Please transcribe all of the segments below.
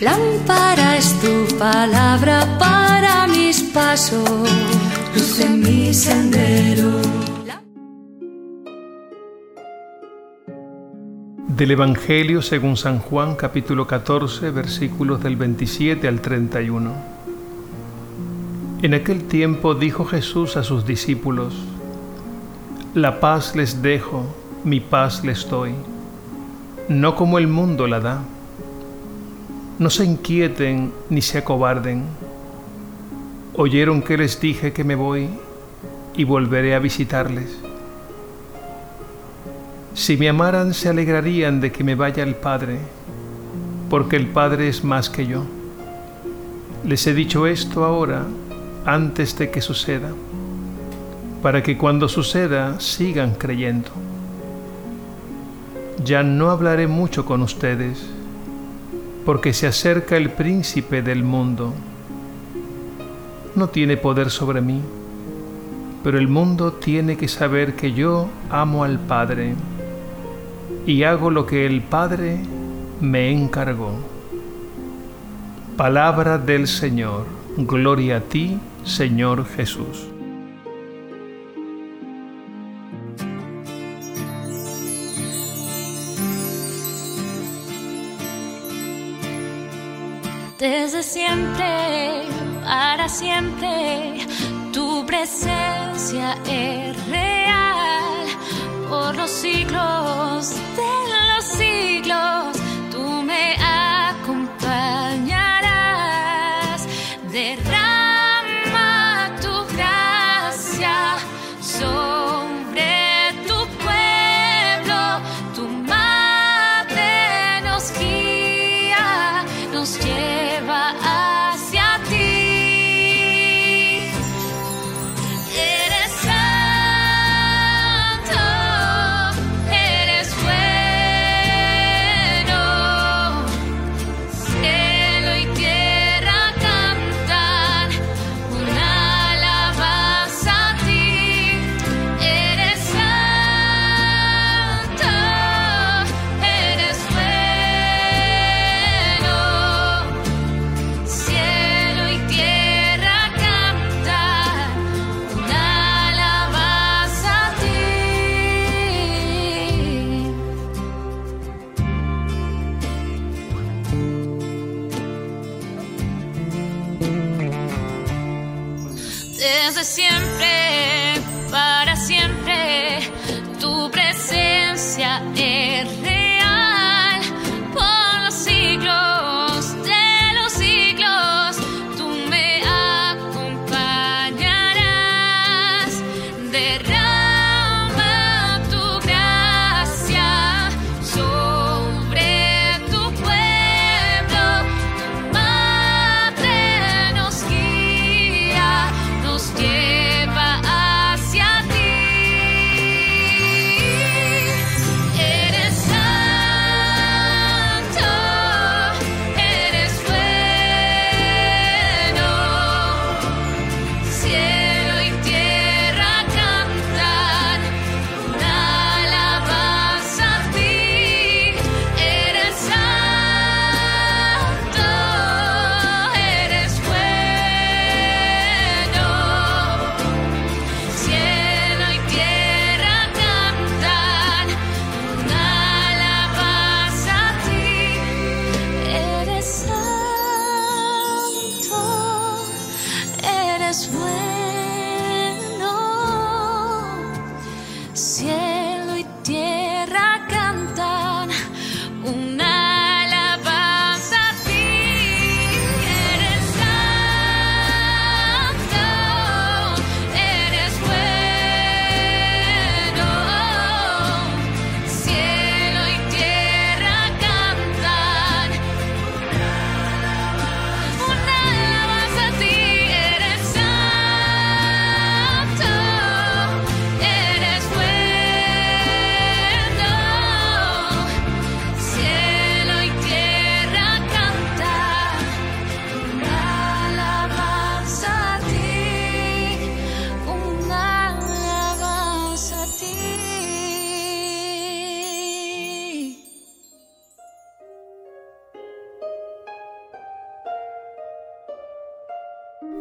Lámpara es tu palabra para mis pasos, luz en mi sendero. Del Evangelio según San Juan capítulo 14 versículos del 27 al 31. En aquel tiempo dijo Jesús a sus discípulos, La paz les dejo, mi paz les doy, no como el mundo la da. No se inquieten ni se acobarden. Oyeron que les dije que me voy y volveré a visitarles. Si me amaran se alegrarían de que me vaya el Padre, porque el Padre es más que yo. Les he dicho esto ahora, antes de que suceda, para que cuando suceda sigan creyendo. Ya no hablaré mucho con ustedes porque se acerca el príncipe del mundo. No tiene poder sobre mí, pero el mundo tiene que saber que yo amo al Padre y hago lo que el Padre me encargó. Palabra del Señor, gloria a ti, Señor Jesús. Para siempre, tu presencia es real. Por los siglos de los siglos,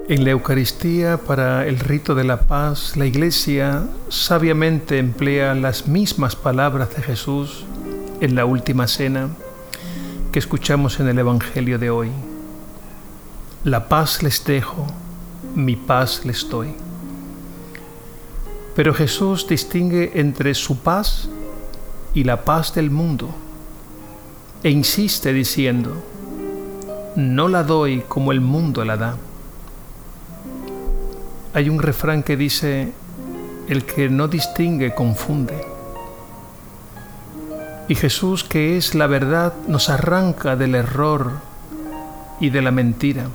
En la Eucaristía, para el rito de la paz, la Iglesia sabiamente emplea las mismas palabras de Jesús en la última cena que escuchamos en el Evangelio de hoy. La paz les dejo, mi paz les doy. Pero Jesús distingue entre su paz y la paz del mundo e insiste diciendo, no la doy como el mundo la da hay un refrán que dice, el que no distingue confunde. Y Jesús, que es la verdad, nos arranca del error y de la mentira.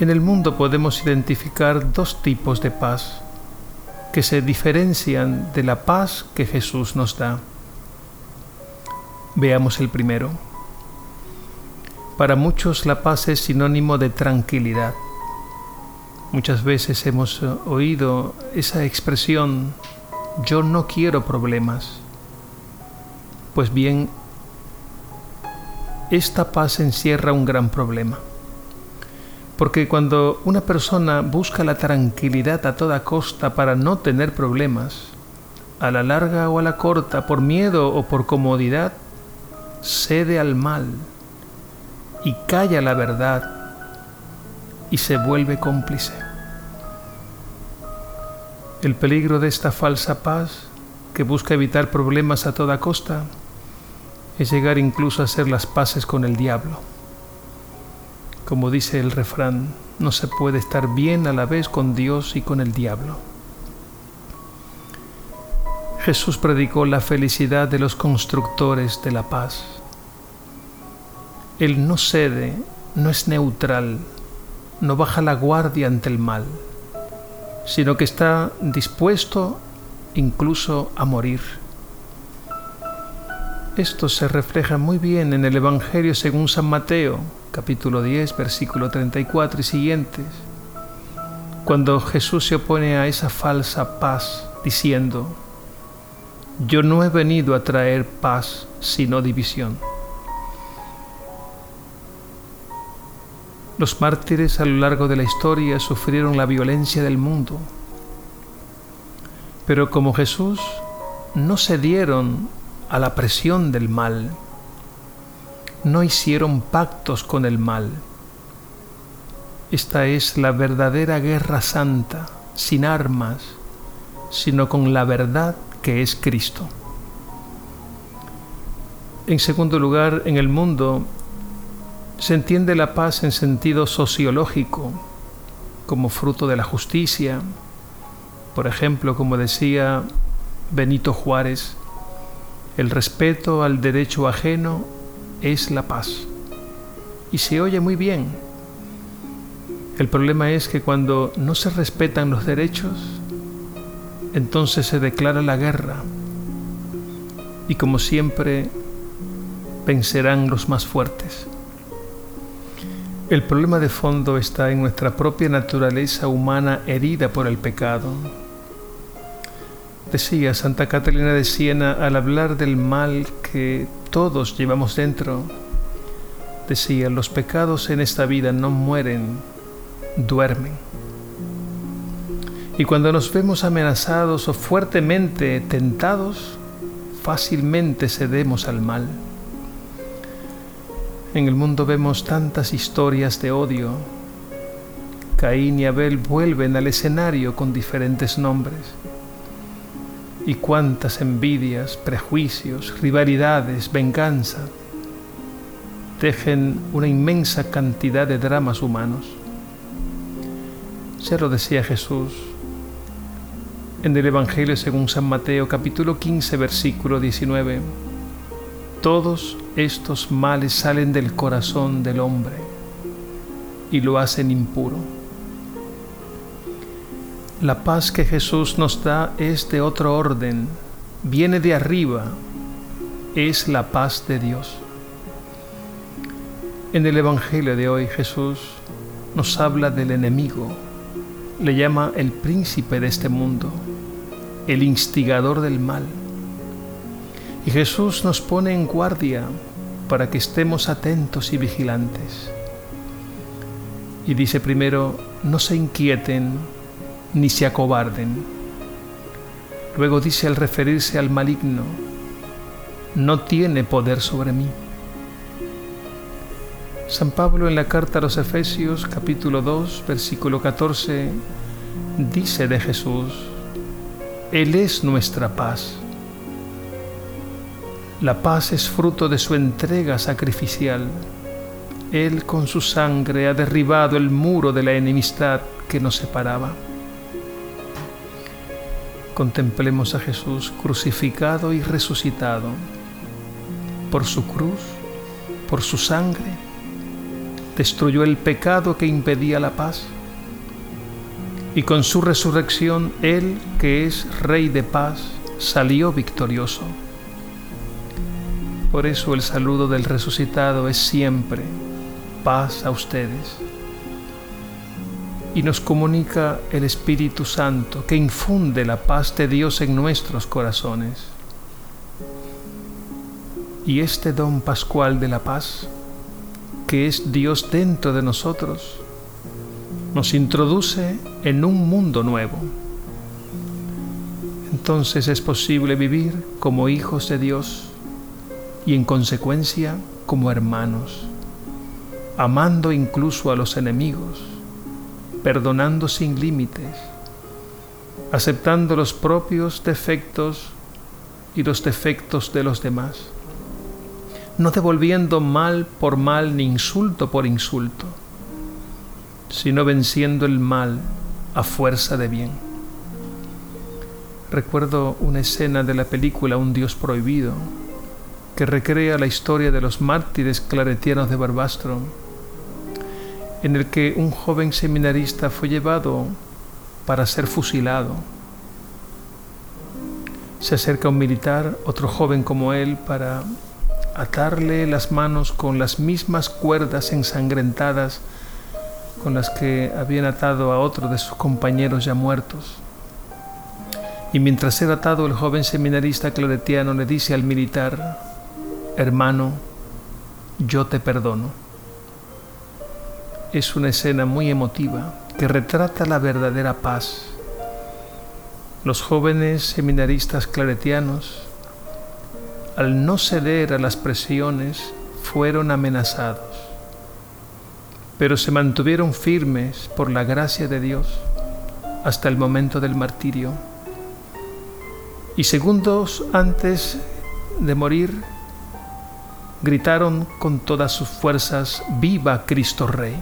En el mundo podemos identificar dos tipos de paz que se diferencian de la paz que Jesús nos da. Veamos el primero. Para muchos la paz es sinónimo de tranquilidad. Muchas veces hemos eh, oído esa expresión, yo no quiero problemas. Pues bien, esta paz encierra un gran problema. Porque cuando una persona busca la tranquilidad a toda costa para no tener problemas, a la larga o a la corta, por miedo o por comodidad, cede al mal y calla la verdad y se vuelve cómplice. El peligro de esta falsa paz, que busca evitar problemas a toda costa, es llegar incluso a hacer las paces con el diablo. Como dice el refrán, no se puede estar bien a la vez con Dios y con el diablo. Jesús predicó la felicidad de los constructores de la paz. Él no cede, no es neutral, no baja la guardia ante el mal, sino que está dispuesto incluso a morir. Esto se refleja muy bien en el Evangelio según San Mateo, capítulo 10, versículo 34 y siguientes, cuando Jesús se opone a esa falsa paz, diciendo, Yo no he venido a traer paz, sino división. Los mártires a lo largo de la historia sufrieron la violencia del mundo, pero como Jesús no cedieron a la presión del mal, no hicieron pactos con el mal. Esta es la verdadera guerra santa, sin armas, sino con la verdad que es Cristo. En segundo lugar, en el mundo se entiende la paz en sentido sociológico, como fruto de la justicia. Por ejemplo, como decía Benito Juárez, el respeto al derecho ajeno es la paz. Y se oye muy bien. El problema es que cuando no se respetan los derechos, entonces se declara la guerra. Y como siempre, vencerán los más fuertes. El problema de fondo está en nuestra propia naturaleza humana herida por el pecado. Decía Santa Catalina de Siena al hablar del mal que todos llevamos dentro, decía, los pecados en esta vida no mueren, duermen. Y cuando nos vemos amenazados o fuertemente tentados, fácilmente cedemos al mal. En el mundo vemos tantas historias de odio. Caín y Abel vuelven al escenario con diferentes nombres. Y cuántas envidias, prejuicios, rivalidades, venganza tejen una inmensa cantidad de dramas humanos. Se lo decía Jesús en el Evangelio según San Mateo capítulo 15 versículo 19 todos estos males salen del corazón del hombre y lo hacen impuro. La paz que Jesús nos da es de otro orden, viene de arriba, es la paz de Dios. En el Evangelio de hoy Jesús nos habla del enemigo, le llama el príncipe de este mundo, el instigador del mal y Jesús nos pone en guardia para que estemos atentos y vigilantes. Y dice primero, no se inquieten ni se acobarden. Luego dice al referirse al maligno, no tiene poder sobre mí. San Pablo en la carta a los Efesios capítulo 2 versículo 14 dice de Jesús, Él es nuestra paz. La paz es fruto de su entrega sacrificial. Él con su sangre ha derribado el muro de la enemistad que nos separaba. Contemplemos a Jesús crucificado y resucitado. Por su cruz, por su sangre, destruyó el pecado que impedía la paz. Y con su resurrección, Él, que es Rey de paz, salió victorioso. Por eso el saludo del resucitado es siempre paz a ustedes. Y nos comunica el Espíritu Santo que infunde la paz de Dios en nuestros corazones. Y este don pascual de la paz, que es Dios dentro de nosotros, nos introduce en un mundo nuevo. Entonces es posible vivir como hijos de Dios y en consecuencia como hermanos, amando incluso a los enemigos, perdonando sin límites, aceptando los propios defectos y los defectos de los demás, no devolviendo mal por mal ni insulto por insulto, sino venciendo el mal a fuerza de bien. Recuerdo una escena de la película Un Dios Prohibido, que recrea la historia de los mártires claretianos de Barbastro, en el que un joven seminarista fue llevado para ser fusilado. Se acerca un militar, otro joven como él, para atarle las manos con las mismas cuerdas ensangrentadas con las que habían atado a otro de sus compañeros ya muertos. Y mientras era atado, el joven seminarista claretiano le dice al militar, hermano, yo te perdono. Es una escena muy emotiva que retrata la verdadera paz. Los jóvenes seminaristas claretianos, al no ceder a las presiones, fueron amenazados pero se mantuvieron firmes por la gracia de Dios hasta el momento del martirio. Y segundos antes de morir, gritaron con todas sus fuerzas, Viva Cristo Rey.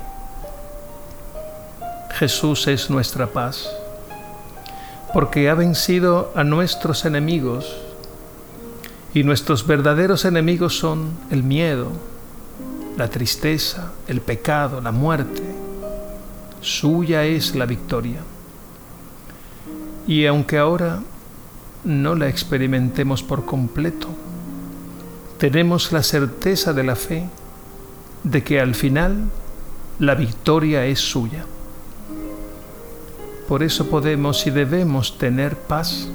Jesús es nuestra paz, porque ha vencido a nuestros enemigos, y nuestros verdaderos enemigos son el miedo, la tristeza, el pecado, la muerte. Suya es la victoria. Y aunque ahora no la experimentemos por completo, tenemos la certeza de la fe de que al final la victoria es suya. Por eso podemos y debemos tener paz.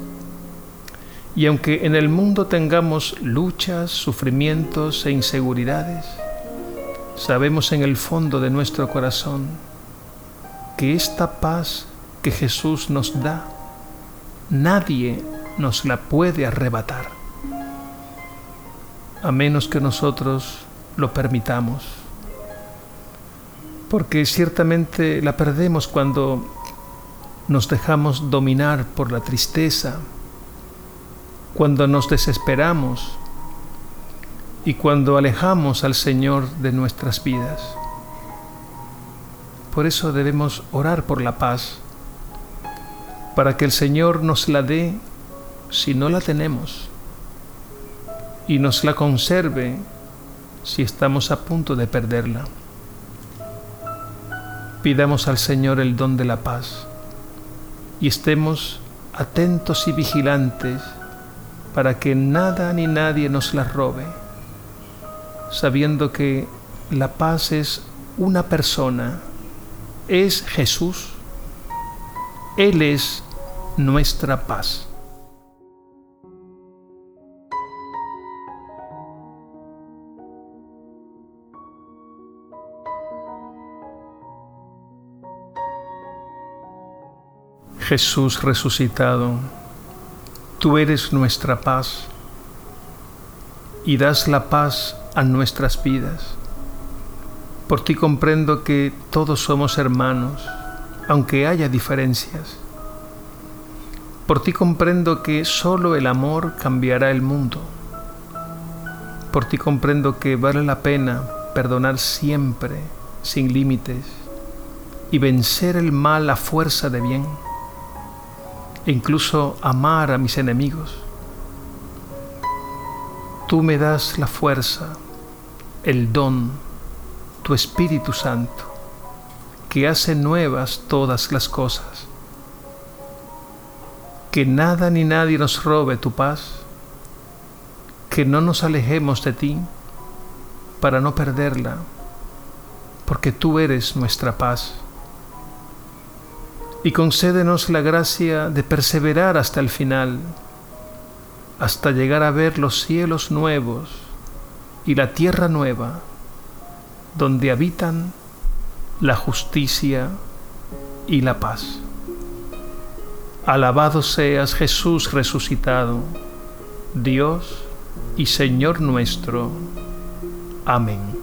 Y aunque en el mundo tengamos luchas, sufrimientos e inseguridades, sabemos en el fondo de nuestro corazón que esta paz que Jesús nos da, nadie nos la puede arrebatar, a menos que nosotros lo permitamos. Porque ciertamente la perdemos cuando nos dejamos dominar por la tristeza, cuando nos desesperamos y cuando alejamos al Señor de nuestras vidas. Por eso debemos orar por la paz, para que el Señor nos la dé si no la tenemos y nos la conserve si estamos a punto de perderla. Pidamos al Señor el don de la paz y estemos atentos y vigilantes para que nada ni nadie nos la robe sabiendo que la paz es una persona, es Jesús, Él es nuestra paz. Jesús resucitado, tú eres nuestra paz y das la paz a nuestras vidas. Por ti comprendo que todos somos hermanos, aunque haya diferencias. Por ti comprendo que solo el amor cambiará el mundo. Por ti comprendo que vale la pena perdonar siempre, sin límites, y vencer el mal a fuerza de bien, e incluso amar a mis enemigos. Tú me das la fuerza, el don, tu Espíritu Santo, que hace nuevas todas las cosas. Que nada ni nadie nos robe tu paz, que no nos alejemos de ti para no perderla, porque tú eres nuestra paz. Y concédenos la gracia de perseverar hasta el final, hasta llegar a ver los cielos nuevos y la tierra nueva, donde habitan la justicia y la paz. Alabado seas Jesús resucitado, Dios y Señor nuestro. Amén.